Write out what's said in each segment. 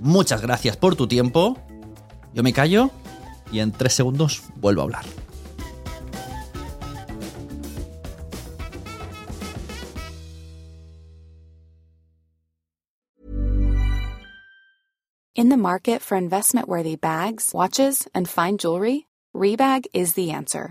Muchas gracias por tu tiempo. Yo me callo y en tres segundos vuelvo a hablar. In the market for investment worthy bags, watches, and fine jewelry, Rebag is the answer.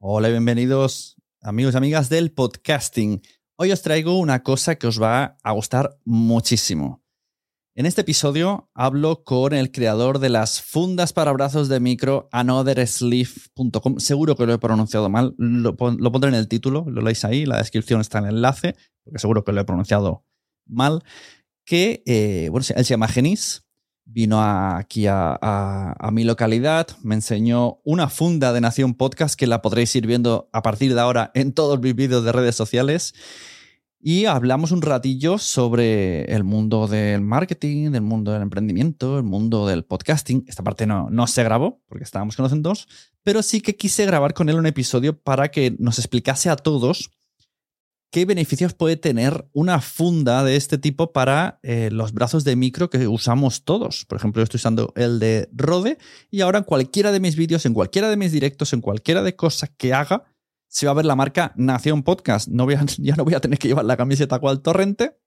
Hola, bienvenidos amigos y amigas del podcasting. Hoy os traigo una cosa que os va a gustar muchísimo. En este episodio hablo con el creador de las fundas para brazos de micro, anothersleeve.com. Seguro que lo he pronunciado mal, lo, lo, pondré en el título, lo leéis ahí, la descripción está en el enlace, porque seguro que lo he pronunciado mal. Que, eh, bueno, él se llama Genis, vino aquí a, a, mi localidad, me enseñó una funda de Nación Podcast que la podréis ir viendo a partir de ahora en todos mis vídeos de redes sociales. Y hablamos un ratillo sobre el mundo del marketing, del mundo del emprendimiento, el mundo del podcasting. Esta parte no, no se grabó porque estábamos conociendo dos, pero sí que quise grabar con él un episodio para que nos explicase a todos qué beneficios puede tener una funda de este tipo para eh, los brazos de micro que usamos todos. Por ejemplo, yo estoy usando el de Rode y ahora en cualquiera de mis vídeos, en cualquiera de mis directos, en cualquiera de cosas que haga, se va a ver la marca Nación Podcast. No voy a, ya no voy a tener que llevar la camiseta cual torrente.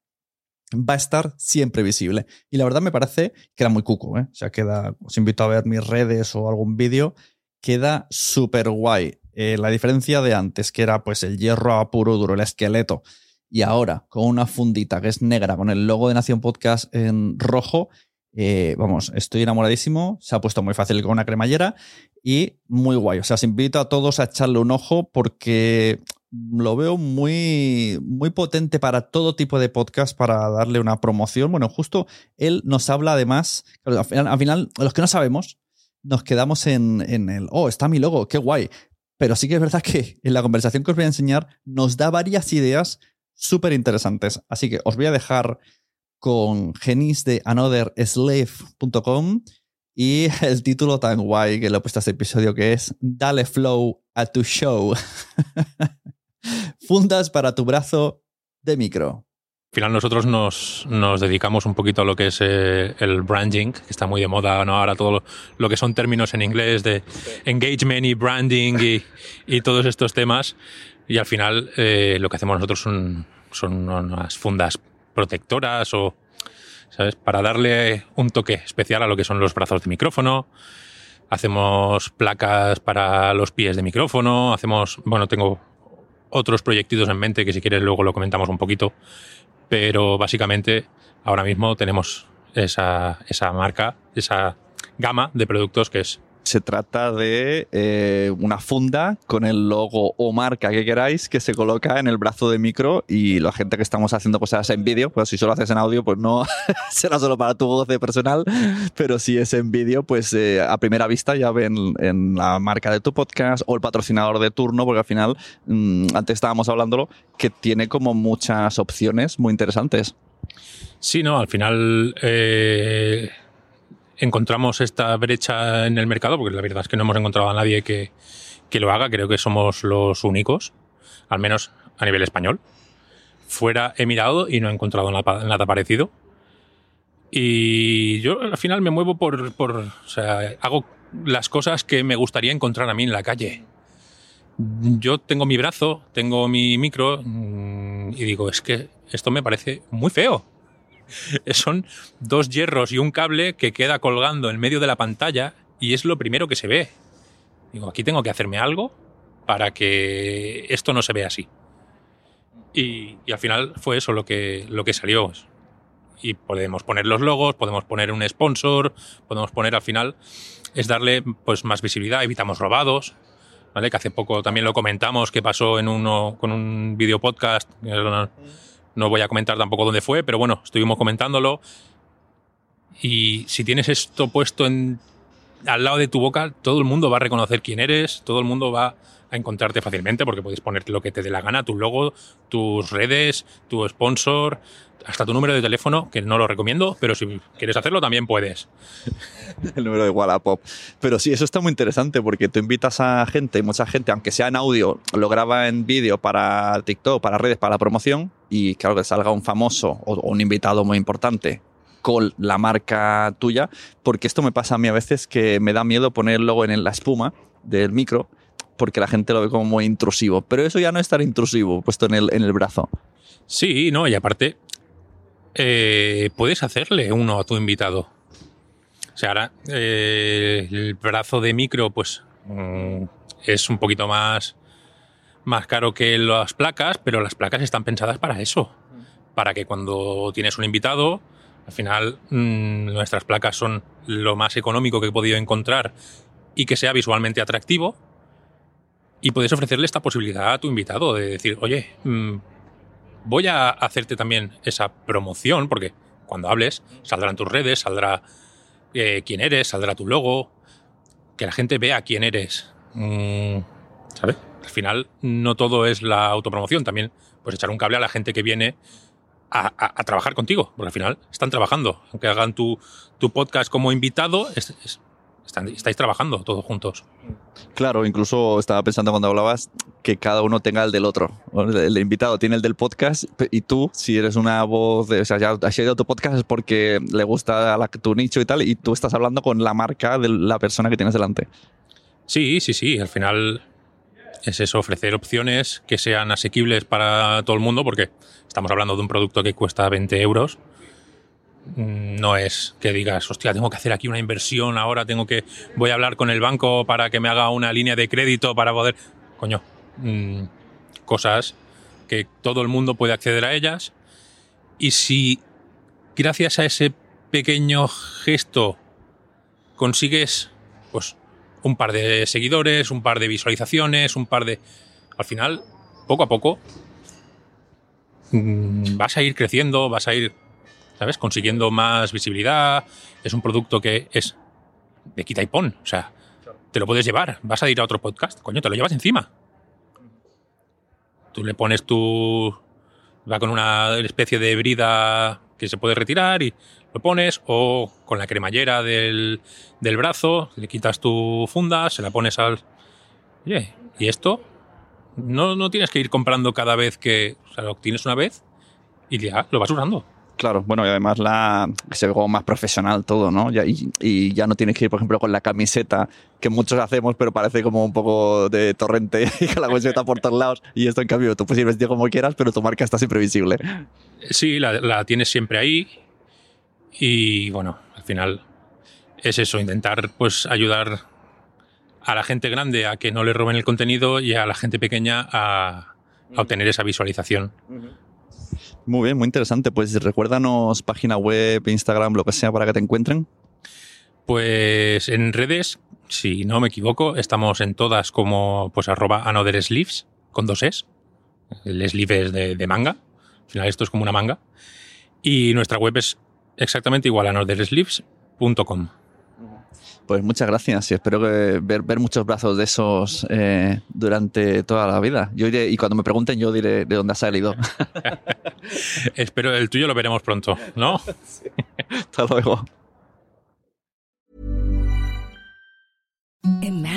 Va a estar siempre visible. Y la verdad me parece que era muy cuco. ¿eh? O sea, queda. Os invito a ver mis redes o algún vídeo. Queda súper guay. Eh, la diferencia de antes, que era pues el hierro a puro duro, el esqueleto, y ahora con una fundita que es negra, con el logo de Nación Podcast en rojo, eh, vamos, estoy enamoradísimo, se ha puesto muy fácil con una cremallera y muy guay. O sea, os invito a todos a echarle un ojo porque lo veo muy, muy potente para todo tipo de podcast, para darle una promoción. Bueno, justo él nos habla además, al final, al final los que no sabemos, nos quedamos en, en el, oh, está mi logo, qué guay. Pero sí que es verdad que en la conversación que os voy a enseñar nos da varias ideas súper interesantes. Así que os voy a dejar con Genis de anotherslave.com y el título tan guay que le he puesto a este episodio que es Dale Flow a tu show. Fundas para tu brazo de micro. Al final nosotros nos, nos, dedicamos un poquito a lo que es eh, el branding, que está muy de moda ¿no? ahora todo lo, que son términos en inglés de engagement y branding y, y todos estos temas. Y al final eh, lo que hacemos nosotros son, son unas fundas protectoras o, ¿sabes? Para darle un toque especial a lo que son los brazos de micrófono. Hacemos placas para los pies de micrófono. Hacemos, bueno, tengo otros proyectitos en mente que si quieres luego lo comentamos un poquito pero básicamente ahora mismo tenemos esa, esa marca, esa gama de productos que es se trata de eh, una funda con el logo o marca que queráis que se coloca en el brazo de micro y la gente que estamos haciendo cosas en vídeo, pues si solo haces en audio, pues no será solo para tu voz de personal, pero si es en vídeo, pues eh, a primera vista ya ven en la marca de tu podcast o el patrocinador de turno, porque al final, mm, antes estábamos hablándolo, que tiene como muchas opciones muy interesantes. Sí, no, al final... Eh encontramos esta brecha en el mercado, porque la verdad es que no hemos encontrado a nadie que, lo haga, creo que somos los únicos, al menos a nivel español. Fuera he mirado y no he encontrado nada, parecido. Y yo al final me muevo por, por, o sea, hago las cosas que me gustaría encontrar a mí en la calle. Yo tengo mi brazo, tengo mi micro mm, y digo, es que esto me parece muy feo. son dos hierros y un cable que queda colgando en medio de la pantalla y es lo primero que se ve. Digo, aquí tengo que hacerme algo para que esto no se vea así. Y, al final fue eso lo que, lo que salió. Y podemos poner los logos, podemos poner un sponsor, podemos poner al final, es darle pues más visibilidad, evitamos robados, ¿vale? Que hace poco también lo comentamos, que pasó en uno, con un video podcast, no voy a comentar tampoco dónde fue, pero bueno, estuvimos comentándolo. Y si tienes esto puesto al lado de tu boca, todo el mundo va a reconocer quién eres, todo el mundo va a encontrarte fácilmente porque puedes ponerte lo que te dé la gana, tu logo, tus redes, tu sponsor, hasta tu número de teléfono, que no lo recomiendo, pero si quieres hacerlo también puedes. El número de Wallapop. Pero sí, eso está muy interesante porque tú invitas a gente, mucha gente, aunque sea en audio, lo graba en vídeo para TikTok, para redes, para la promoción, y claro que salga un famoso o un invitado muy importante con la marca tuya, porque esto me pasa a mí a veces que me da miedo ponerlo en la espuma del micro porque la gente lo ve como muy intrusivo. Pero eso ya no es tan intrusivo, puesto en el, en el brazo. Sí, no, y aparte, eh, puedes hacerle uno a tu invitado. O sea, ahora eh, el brazo de micro, pues mm, es un poquito más, más caro que las placas, pero las placas están pensadas para eso. Para que cuando tienes un invitado, al final mm, nuestras placas son lo más económico que he podido encontrar y que sea visualmente atractivo y puedes ofrecerle esta posibilidad a tu invitado de decir, oye, mm, voy a hacerte también esa promoción, porque cuando hables saldrán tus redes, saldrá eh, quién eres, saldrá tu logo, que la gente vea quién eres. Mm, ¿Sabes? Al final no todo es la autopromoción, también pues echar un cable a la gente que viene a, trabajar contigo, porque al final están trabajando. Aunque hagan tu, tu podcast como invitado, es, estáis trabajando todos juntos. Claro, incluso estaba pensando cuando hablabas que cada uno tenga el del otro. El, invitado tiene el del podcast y tú, si eres una voz, de, o sea, ya has tu podcast es porque le gusta la, tu nicho y tal, y tú estás hablando con la marca de la persona que tienes delante. Sí, sí, sí. Al final es eso, ofrecer opciones que sean asequibles para todo el mundo, porque estamos hablando de un producto que cuesta 20 euros Mm, no es que digas, hostia, tengo que hacer aquí una inversión, ahora tengo que, voy a hablar con el banco para que me haga una línea de crédito para poder, coño, mm, cosas que todo el mundo puede acceder a ellas. Y si gracias a ese pequeño gesto consigues, pues, un par de seguidores, un par de visualizaciones, un par de... Al final, poco a poco, mm, vas a ir creciendo, vas a ir ¿sabes? Consiguiendo más visibilidad. Es un producto que es de quita y pon. O sea, te lo puedes llevar. Vas a ir a otro podcast, coño, te lo llevas encima. Tú le pones tu. Va con una especie de brida que se puede retirar y lo pones, o con la cremallera del, del brazo, le quitas tu funda, se la pones al. Oye, ¿y esto? No, no tienes que ir comprando cada vez que. O sea, lo tienes una vez y ya lo vas usando. Claro, bueno, y además la, se ve como más profesional todo, ¿no? y, ya no tienes que ir, por ejemplo, con la camiseta, que muchos hacemos, pero parece como un poco de torrente y con la camiseta por todos lados. Y esto, en cambio, tú puedes ir vestido como quieras, pero tu marca está siempre visible. Sí, la, la tienes siempre ahí. Y bueno, al final es eso, intentar pues ayudar a la gente grande a que no le roben el contenido y a la gente pequeña a, obtener esa visualización. Muy bien, muy interesante. Pues recuérdanos página web, Instagram, lo que sea para que te encuentren. Pues en redes, si no me equivoco, estamos en todas como pues arroba another sleeves con dos es. El sleeve es de, de manga. Al final esto es como una manga. Y nuestra web es exactamente igual a anothersleeves.com. Pues muchas gracias y espero que ver, ver muchos brazos de esos eh, durante toda la vida. Yo iré, y cuando me pregunten, yo diré de dónde ha salido. espero el tuyo lo veremos pronto, ¿no? sí. Hasta luego.